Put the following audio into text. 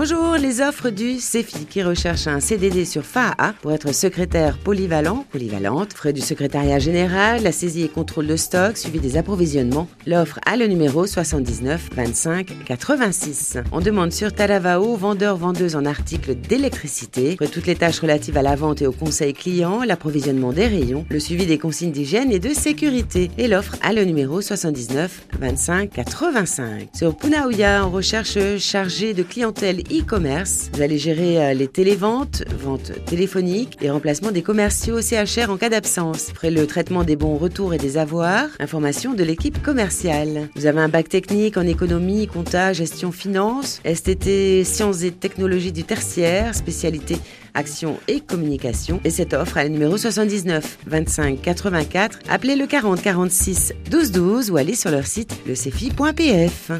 Bonjour, les offres du CEFI qui recherche un CDD sur FAA pour être secrétaire polyvalent, polyvalente, frais du secrétariat général, la saisie et contrôle de stock, suivi des approvisionnements. L'offre a le numéro 79 25 86. On demande sur Talavao, vendeur-vendeuse en articles d'électricité, toutes les tâches relatives à la vente et au conseil client, l'approvisionnement des rayons, le suivi des consignes d'hygiène et de sécurité. Et l'offre a le numéro 79 25 85. Sur Punaouya, on recherche chargé de clientèle e-commerce. Vous allez gérer euh, les téléventes, ventes téléphoniques et remplacement des commerciaux CHR en cas d'absence. Ferez le traitement des bons retours et des avoirs. Information de l'équipe commerciale. Vous avez un bac technique en économie, compta, gestion, finance, STT, sciences et technologies du tertiaire, spécialité action et communication. Et cette offre a le numéro 79 25 84. Appelez le 40 46 12 12 ou allez sur leur site lecefi.pf.